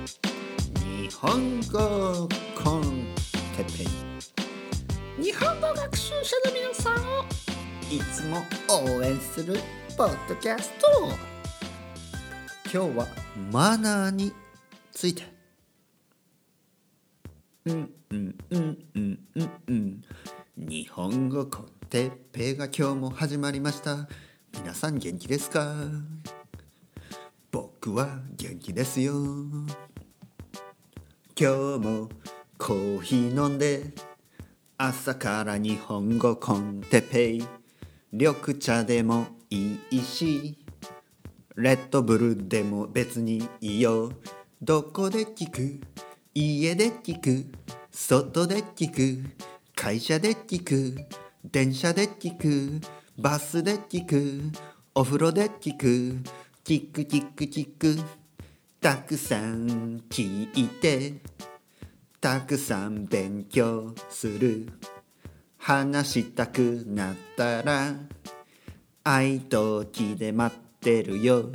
日本語コンテッペイ日本語学習者の皆さんをいつも応援するポッドキャスト今日はマナーについてうんうんうんうんうんうん日本語コンテッペイが今日も始まりました。皆さん元気ですか？僕は元気ですよ。今日もコーヒー飲んで。朝から日本語コンテペイ。緑茶でもいいし。レッドブルでも別にいいよ。どこで聞く？家で聞く？外で聞く？会社で聞く？電車で聞く？バスで聞く？お風呂で聞く？聞く聞く聞く。たくさん聞いてたくさん勉強する。話したくなったら愛と気で待ってるよ。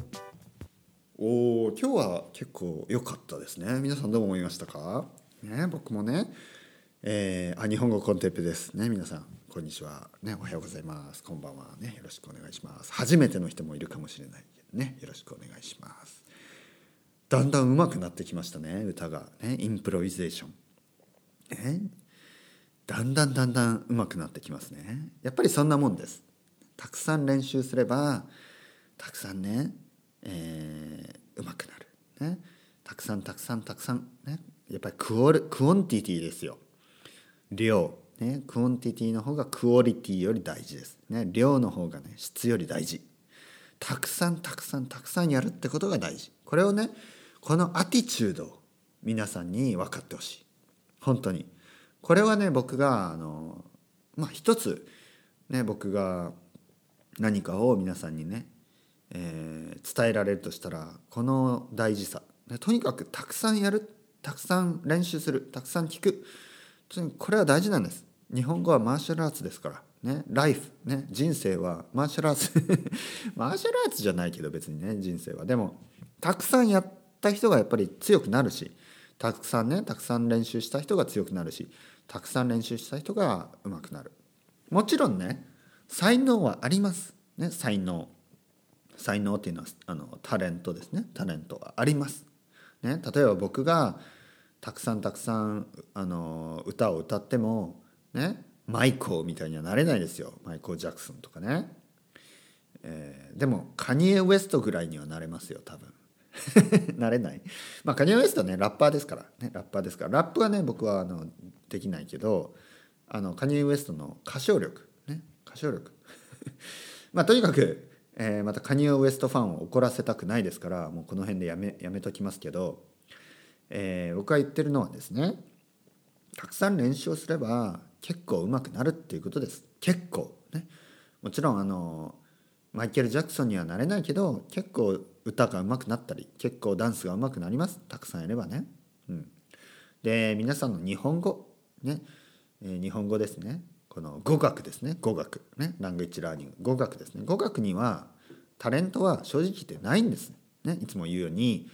おお今日は結構良かったですね。皆さんどう思いましたか？ね僕もね。えー、あ日本語 con Teppei ですね。皆さんこんにちは。ねおはようございます。こんばんはね。よろしくお願いします。初めての人もいるかもしれないけどね。よろしくお願いします。だんだん上手くなってきましたね歌が。ね improvisation。ね。だんだんだんだん上手くなってきますね。やっぱりそんなもんです。たくさん練習すればたくさんね、えー、上手くなる。ね。たくさんたくさんたくさんね。やっぱり qual quantity ですよ。量。ね。 quantity の方がクオリティより大事です。ね。量の方がね質より大事。たくさんたくさんたくさんやるってことが大事。これをねこのアティチュードを皆さんに分かってほしい。本当に。これはね僕があのまあ一つね僕が何かを皆さんにね、えー、伝えられるとしたらこの大事さ、とにかくたくさんやる。たくさん練習する。たくさん聞く。これは大事なんです。日本語はマーシャルアーツですから。ねライフ。ね人生はマーシャルアーツ。マーシャルアーツじゃないけど別にね人生は。でもたくさんやった人がやっぱり強くなるしたくさんねたくさん練習した人が強くなるしたくさん練習した人が上手くなる。もちろんね才能はあります。ね才能。才能っていうのはあのタレントですね。タレントはあります。ね例えば僕がたくさんたくさんあの歌を歌ってもねマイコーみたいにはなれないですよ。マイコー・ジャクソンとかね、えー、でもカニエ・ウエストぐらいにはなれますよ多分。なれない。まあカニエ・ウエストねラッパーですから。ねラッパーですから。ラップはね僕はあのできないけどあのカニエ・ウエストの歌唱力。ね歌唱力。まあとにかく、えー、またカニエ・ウエストファンを怒らせたくないですからもうこの辺でやめやめときますけど、えー、僕が言ってるのはですねたくさん練習をすれば結構上手くなるっていうことです。結構。ね。もちろんあのマイケル・ジャクソンにはなれないけど結構歌が上手くなったり結構ダンスが上手くなります。たくさんやればね。うん、で皆さんの日本語ね、えー、日本語ですね。この語学ですね。語学。ね。ラングイッチラーニング語学ですね。語学にはタレントは正直言ってないんです。ね。いつも言うように、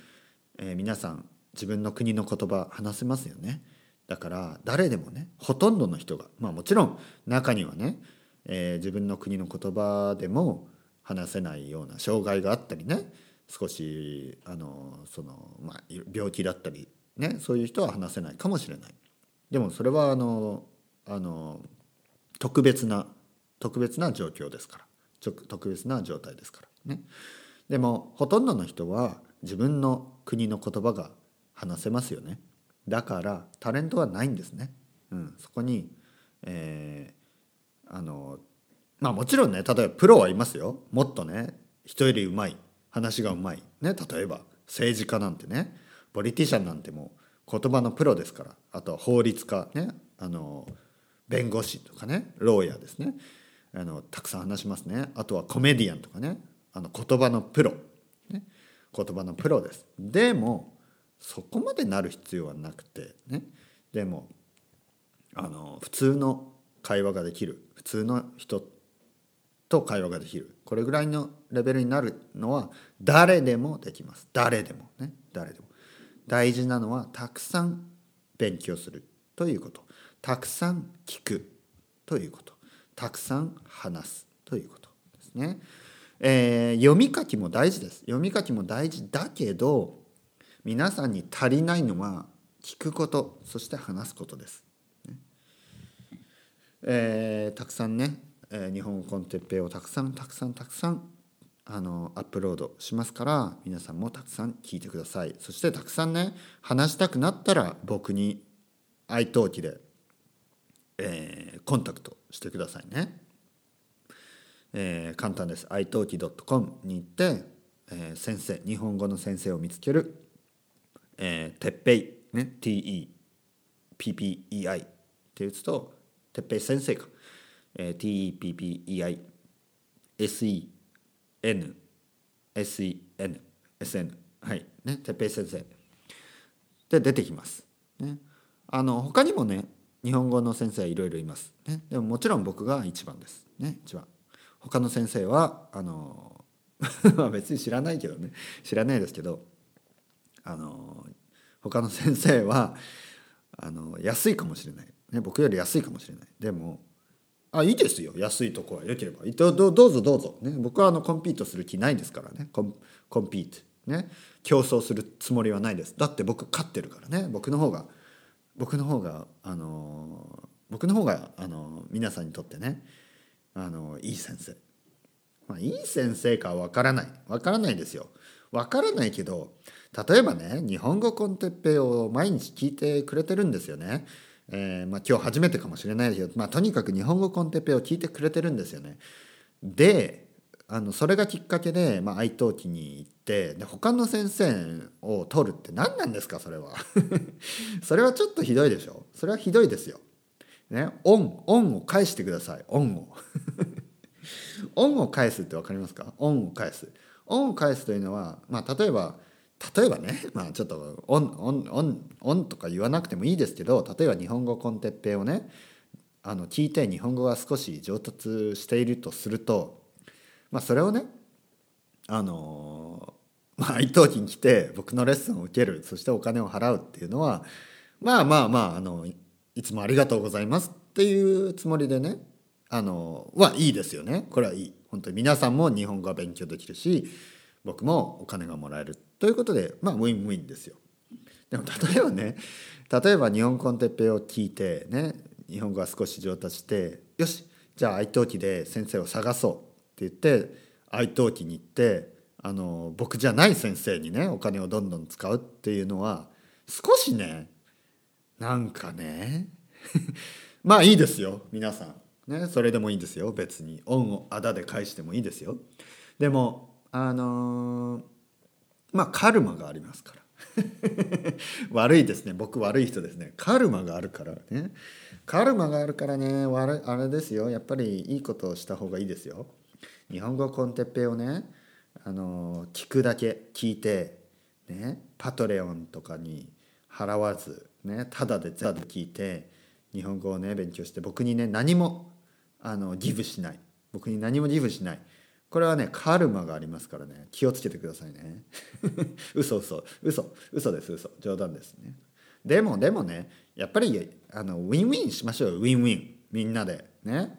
えー、皆さん自分の国の言葉話せますよね。だから誰でもねほとんどの人がまあもちろん中にはね、えー、自分の国の言葉でも話せないような障害があったりね。少しあのその、まあ、病気だったりねそういう人は話せないかもしれない。でもそれはあのあの特別な特別な状況ですから。特別な状態ですから。ね。でもほとんどの人は自分の国の言葉が話せますよね。だからタレントはないんですね。うん、そこに、えー、あのまあもちろんね例えばプロはいますよ。もっとね人よりうまい。話がうまい、ね、例えば政治家なんてねポリティシャンなんてもう言葉のプロですから。あとは法律家。ねあの弁護士とかねローヤーですね。あのたくさん話しますね。あとはコメディアンとかね。あの言葉のプロ、ね、言葉のプロです。でもそこまでなる必要はなくて。ねでもあの普通の会話ができる。普通の人と会話ができる。これぐらいのレベルになるのは誰でもできます。誰でもね。誰でも。大事なのはたくさん勉強するということ。たくさん聞くということ。たくさん話すということですね。えー、読み書きも大事です。読み書きも大事だけど皆さんに足りないのは聞くことそして話すことです。ね。えー、たくさんね、えー、日本語コンテッペイをたくさんたくさんたくさんあのアップロードしますから皆さんもたくさん聞いてください。そしてたくさんね話したくなったら僕に愛登記で、えー、コンタクトしてくださいね、えー、簡単です iTalk.com に行って、えー、先生日本語の先生を見つける、えー、てっぺいね TEPPEI って打つとてっぺい先生か、えー、TEPPEI SE N SEN SN はい。ね。てっぺい先生。で出てきます。ね、あの他にもね日本語の先生いろいろいます。ね、でももちろん僕が一番です。ね。一番。他の先生はあの 別に知らないけどね。知らないですけどあの他の先生はあの安いかもしれない、ね、僕より安いかもしれない。でもあいいですよ。安いとこはよければ。どどどうぞどうぞ、ね、僕はあのコンピートする気ないですからね。コンコンピート。ね。競争するつもりはないです。だって僕勝ってるからね。僕の方が僕の方があの僕の方があの皆さんにとってねあのいい先生、まあ、いい先生かわからない。わからないですよ。わからないけど例えばね日本語コンテッペイを毎日聞いてくれてるんですよね。えー、まあ、今日初めてかもしれないですけど、まあ、とにかく日本語コンテペを聞いてくれてるんですよね。であのそれがきっかけで、まあ、愛登記に行ってで他の先生を取るって何なんですかそれは。それはちょっとひどいでしょ。それはひどいですよ。ね、オンオンを返してください。オンを。オンを返すって分かりますか？オンを返す。オンを返すというのは、まあ、例えば例えばね、まあ、ちょっとオンオンオンオンとか言わなくてもいいですけど例えば日本語 con Teppei をねあの聞いて日本語が少し上達しているとすると、まあ、それをねあのまあ italki に来て僕のレッスンを受けるそしてお金を払うっていうのはまあまあまああのいつもありがとうございますっていうつもりでねあのはいいですよね。これはいい。本当に皆さんも日本語が勉強できるし僕もお金がもらえるということでまあウィンウィンですよ。でも例えばね例えば日本コンテッペを聞いてね日本語が少し上達してよしじゃあ愛登記で先生を探そうって言って愛登記に行ってあの僕じゃない先生にねお金をどんどん使うっていうのは少しねなんかね まあいいですよ皆さん。ねそれでもいいんですよ。別に。恩をあだで返してもいいですよ。でもあのまあカルマがありますから。悪いですね。僕悪い人ですね。カルマがあるからね。カルマがあるからね。悪あれですよ。やっぱりいいことをした方がいいですよ。日本語コンテッペをねあの聞くだけ聞いてねパトレオンとかに払わずねただでただで聞いて日本語をね勉強して僕にね何もあのギブしない。僕に何もギブしない。これはねカルマがありますからね。気をつけてくださいね。嘘嘘。嘘。嘘です嘘。冗談ですね。でもでもねやっぱりあのウィンウィンしましょうウィンウィン。みんなで。ね。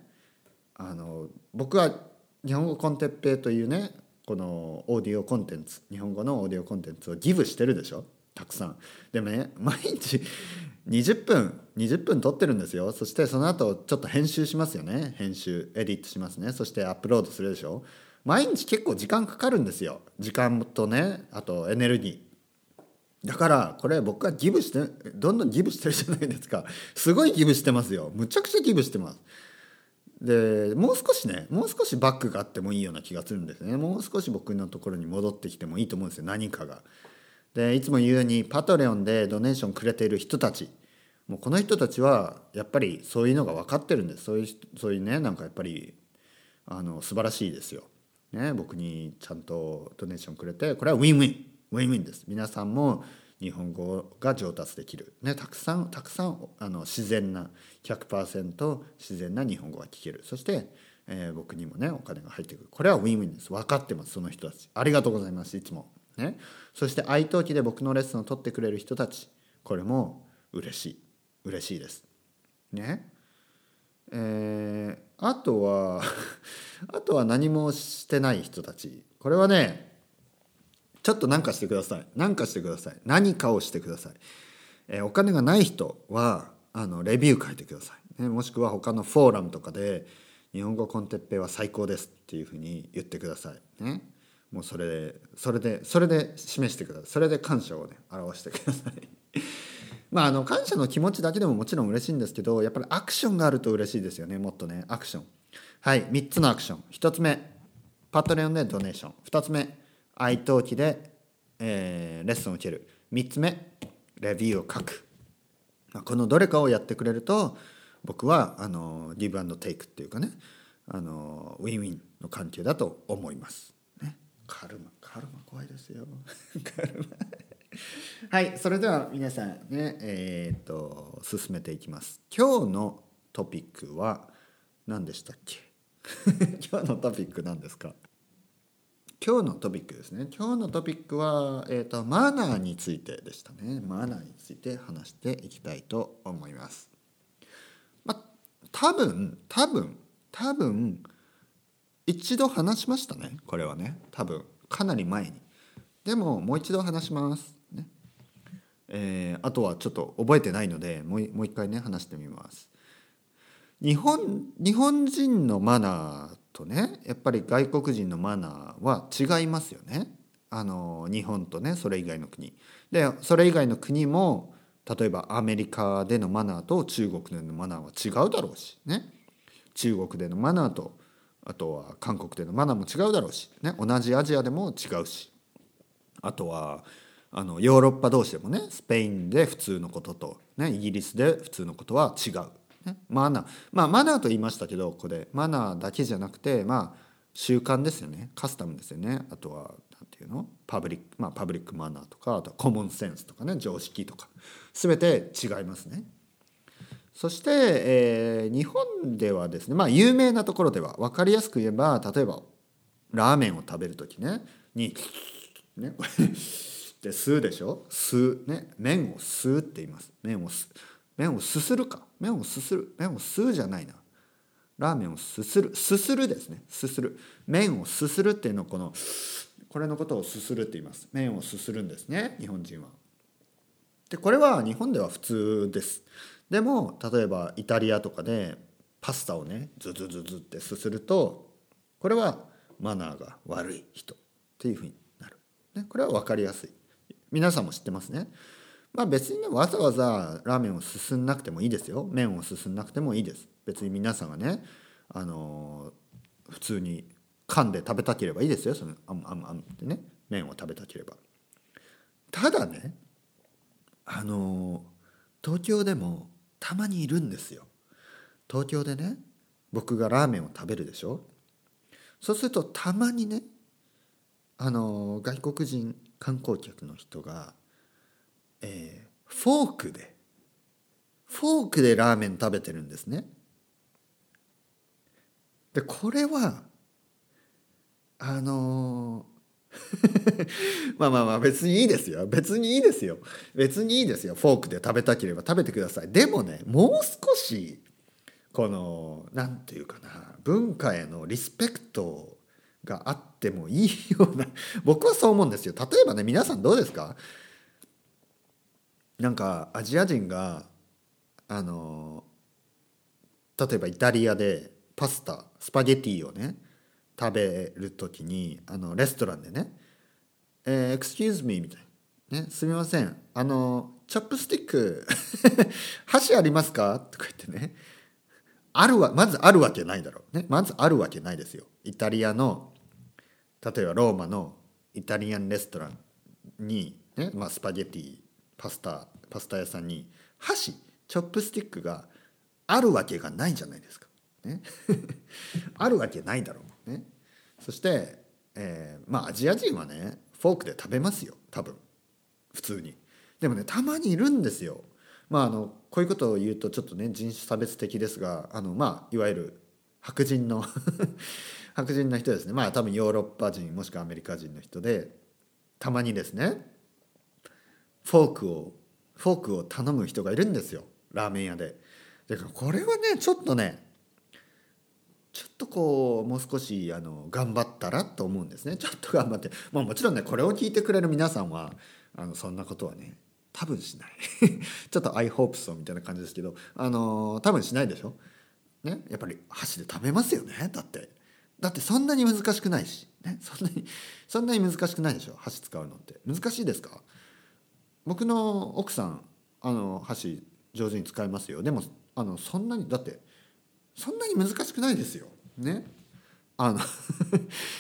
あの僕は日本語コンテッペイというねこのオーディオコンテンツ。日本語のオーディオコンテンツをギブしてるでしょ。たくさん。でもね毎日20分20分撮ってるんですよ。そしてその後ちょっと編集しますよね。編集エディットしますね。そしてアップロードするでしょ。毎日結構時間かかるんですよ。時間とねあとエネルギー。だからこれ僕がギブしてどんどんギブしてるじゃないですか。すごい give してますよ。むちゃくちゃ give してます。でもう少しねもう少しバックがあってもいいような気がするんですね。もう少し僕のところに戻ってきてもいいと思うんですよ。何かが。でいつも言うように Patreon で donation くれている人たち。もうこの人たちはやっぱりそういうのが分かってるんです。そういうそういうねなんかやっぱりあの素晴らしいですよ。ね、僕にちゃんと donation くれてこれはウィンウィン。ウィンウィンです。皆さんも日本語が上達できる、ね、たくさんたくさんあの自然な100%自然な日本語が聞ける。そして、えー、僕にもねお金が入ってくる。これはウィンウィンです。分かってますその人たち。ありがとうございますいつも。ね、そして愛登記で僕のレッスンを取ってくれる人たち。これも嬉しい。嬉しいです。ね。えー、あとは あとは何もしてない人たち。これはねちょっと何かしてください。何かしてください。何かをしてください、えー、お金がない人はあのレビュー書いてください、ね、もしくは他のフォーラムとかで「日本語コンテッペイは最高です」っていうふうに言ってください。ね。もうそれでそれでそれで示してください。それで感謝をね表してください。まああの感謝の気持ちだけでももちろん嬉しいんですけどやっぱりアクションがあると嬉しいですよねもっとね。アクション。はい3つのアクション。1つ目パトレオンでドネーション。2つ目愛登記で、えー、レッスンを受ける。3つ目レビューを書く。このどれかをやってくれると僕はあのギブアンドテイクっていうかねあのウィンウィンの関係だと思います。カルマカルマ怖いですよ。カルマ。はいそれでは皆さんねえー、っと進めていきます。今日のトピックは何でしたっけ？今日のトピック何ですか？今日のトピックですね。今日のトピックは、えーと、とマナーについてでしたね。マナーについて話していきたいと思います。まあ多分多分多分一度話しましたねこれはね。多分かなり前に。でももう一度話します。ね。えー、あとはちょっと覚えてないのでもうもう一回ね話してみます。日本日本人のマナーとねやっぱり外国人のマナーは違いますよね。あの日本とねそれ以外の国。でそれ以外の国も例えばアメリカでのマナーと中国でのマナーは違うだろうしね。中国でのマナーとあとは韓国でのマナーも違うだろうし、ね、同じアジアでも違うし。あとはあのヨーロッパ同士でもねスペインで普通のことと、ね、イギリスで普通のことは違う、ね、マナー。まあマナーと言いましたけどここで。マナーだけじゃなくてまあ習慣ですよね。カスタムですよね。あとは何て言うの？パブリックまあパブリックマナーとかあとはコモンセンスとかね常識とか。全て違いますね。そして、えー、日本ではですねまあ有名なところでは分かりやすく言えば例えばラーメンを食べる時ねにね で吸うでしょ？吸うね麺を吸うって言います。麺をす麺をすするか。麺をすする。麺を吸うじゃないな。ラーメンをすする。すするですね。すする。麺をすするっていうのをこのこれのことをすするって言います。麺をすするんですね日本人は。でこれは日本では普通です。でも例えばイタリアとかでパスタをねズズズズってすするとこれはマナーが悪い人っていうふうになる、ね、これは分かりやすい。皆さんも知ってますね。まあ別にねわざわざラーメンをすすんなくてもいいですよ。麺をすすんなくてもいいです。別に皆さんがねあのー、普通に噛んで食べたければいいですよ。そのあんあんあんってね麺を食べたければ。ただねあのー、東京でもたまにいるんですよ東京でね僕がラーメンを食べるでしょ？そうするとたまにねあの外国人観光客の人が、えー、フォークでフォークでラーメン食べてるんですね。でこれはあの まあまあまあ別にいいですよ。別にいいですよ。別にいいですよ。フォークで食べたければ食べてください。でもねもう少しこの何て言うかな文化へのリスペクトがあってもいいような 僕はそう思うんですよ。例えばね皆さんどうですか？なんかアジア人があの例えばイタリアでパスタスパゲティをね食べる時にあのレストランでね「えー、excuse me」みたいな、ね「すみませんあのチョップスティック 箸ありますか?」とか言ってねあるわまずあるわけないだろうねまずあるわけないですよイタリアの例えばローマのイタリアンレストランに、ねまあ、スパゲティパスタパスタ屋さんに箸チョップスティックがあるわけがないじゃないですか。ね、あるわけないだろう。そして、えー、まあアジア人はねフォークで食べますよ多分。普通に。でもねたまにいるんですよ。まああのこういうことを言うとちょっとね人種差別的ですがあのまあいわゆる白人の 白人の人ですね。まあ多分ヨーロッパ人もしくはアメリカ人の人でたまにですねフォークをフォークを頼む人がいるんですよ。ラーメン屋で。だからこれはねちょっとねちょっとこうもう少しあの頑張ったらと思うんですね。ちょっと頑張って。まあもちろんねこれを聞いてくれる皆さんはあのそんなことはね多分しない。ちょっと I hope so みたいな感じですけどあの多分しないでしょ？ね？やっぱり箸で食べますよね？だって。だってそんなに難しくないし、ね、そんなにそんなに難しくないでしょ？箸使うのって。難しいですか？僕の奥さんあの箸上手に使いますよ。でもあのそんなにだってそんなに難しくないですよ。ね。あの い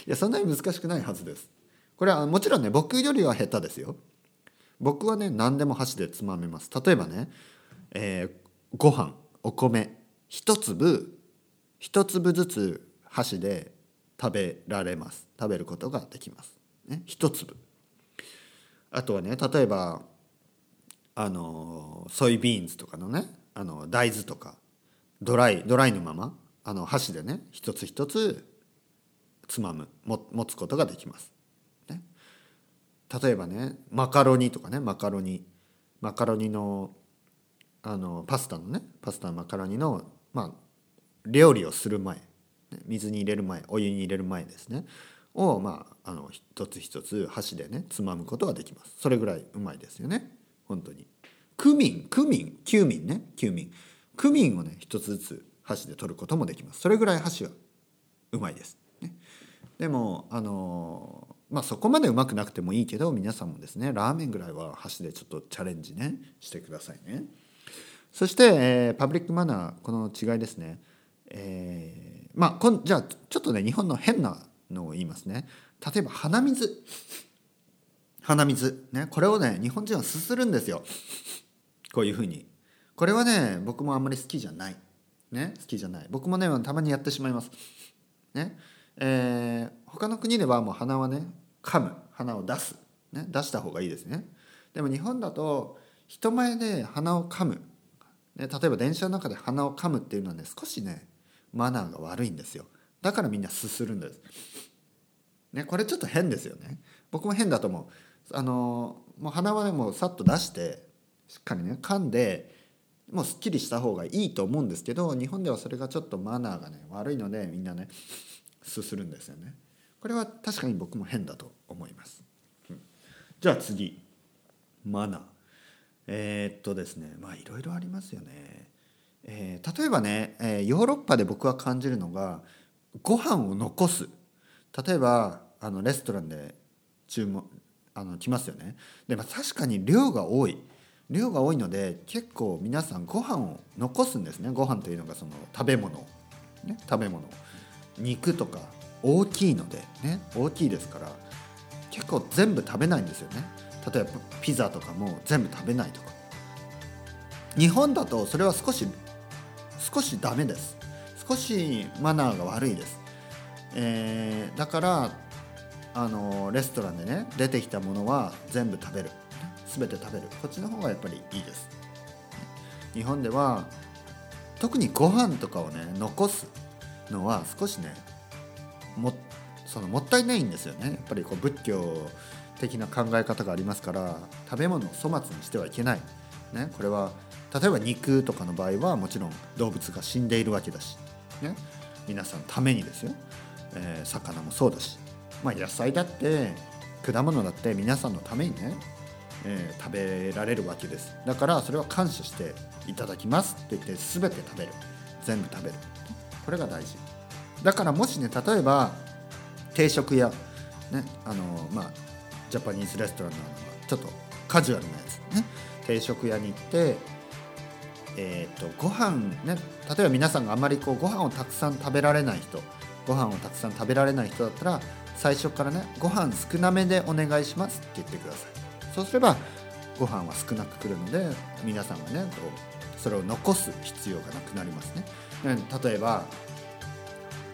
やそんなに難しくないはずです。これはもちろんね僕よりは下手ですよ。僕はね何でも箸でつまめます。例えばね、えー、ご飯お米一粒一粒ずつ箸で食べられます。食べることができます。ね一粒。あとはね例えばあのソイビーンズとかのねあの大豆とか。ドライドライのままあの箸でね一つ一つつまむも持つことができます。ね、例えばねマカロニとかねマカロニマカロニのあのパスタのねパスタマカロニのまあ料理をする前水に入れる前お湯に入れる前ですねをまああの一つ一つ箸でねつまむことができます。それぐらいうまいですよね。本当に。クミンクミンキューミンねキューミン。クミンをね一つずつ箸で取ることもできます。それぐらい箸はうまいです、ね、でもあのまあそこまでうまくなくてもいいけど皆さんもですねラーメンぐらいは箸でちょっとチャレンジねしてくださいね。そして、えー、パブリックマナーこの違いですね。えー、まあこんじゃあちょっとね日本の変なのを言いますね。例えば鼻水。鼻水。ね。これをね日本人はすするんですよ。こういうふうに。これはね僕もあんまり好きじゃない。ね？好きじゃない。僕もねたまにやってしまいます。ね？えー、他の国ではもう鼻はね噛む。鼻を出す、ね、出した方がいいですね。でも日本だと人前で鼻を噛む、ね、例えば電車の中で鼻を噛むっていうのはね少しねマナーが悪いんですよ。だからみんなすするんです。ね？これちょっと変ですよね。僕も変だと思う。あのもう鼻はねもうさっと出してしっかりね噛んでもうすっきりした方がいいと思うんですけど日本ではそれがちょっとマナーがね悪いのでみんなねすするんですよね。これは確かに僕も変だと思います、うん、じゃあ次。マナー。えー、っとですね。まあいろいろありますよね、えー、例えばね、えー、ヨーロッパで僕は感じるのがご飯を残す。例えばあのレストランで注文あの来ますよね。で、ま、確かに量が多い。量が多いので結構皆さんご飯を残すんですね。ご飯というのがその食べ物、ね、食べ物。肉とか大きいのでね大きいですから結構全部食べないんですよね。例えばピザとかも全部食べないとか。日本だとそれは少し少しダメです。少しマナーが悪いです、えー、だからあのレストランでね出てきたものは全部食べる。全て食べる。こっちの方がやっぱりいいです。日本では特にご飯とかをね残すのは少しねもそのもったいないんですよね。やっぱりこう仏教的な考え方がありますから食べ物を粗末にしてはいけない、ね、これは例えば肉とかの場合はもちろん動物が死んでいるわけだし、ね、皆さんためにですよ、えー、魚もそうだし、まあ、野菜だって果物だって皆さんのためにねえー、食べられるわけです。だからそれは感謝していただきますって言って全て食べる。全部食べる。これが大事。だからもしね例えば定食屋ねあのまあジャパニーズレストランなのはちょっとカジュアルなやつね。定食屋に行ってえーと、とご飯ね例えば皆さんがあまりこうご飯をたくさん食べられない人ご飯をたくさん食べられない人だったら最初からねご飯少なめでお願いしますって言ってください。そうすればご飯は少なくくるので皆さんはねこうそれを残す必要がなくなりますね。例えば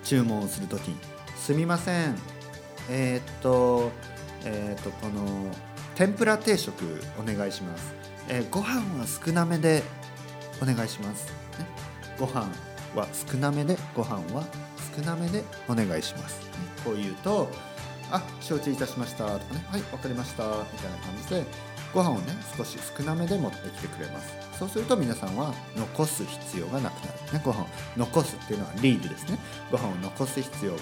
注文をする時に「すみません。えー、っとえー、っとこの天ぷら定食お願いします」えー、ご飯は少なめでお願いします」ね、ご飯は少なめでご飯は少なめでお願いします、こう言うと「あ承知いたしました」とかね「はい分かりました」みたいな感じでご飯をね少し少なめで持ってきてくれます。そうすると皆さんは残す必要がなくなる、ね、ご飯を残すっていうのは rude ですね。ご飯を残す必要が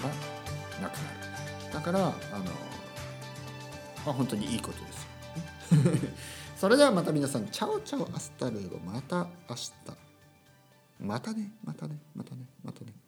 なくなる。だからあの、まあ、本当にいいことですよ。それではまた皆さん ciao ciao hasta luego また明日。またねまたねまたねまたね。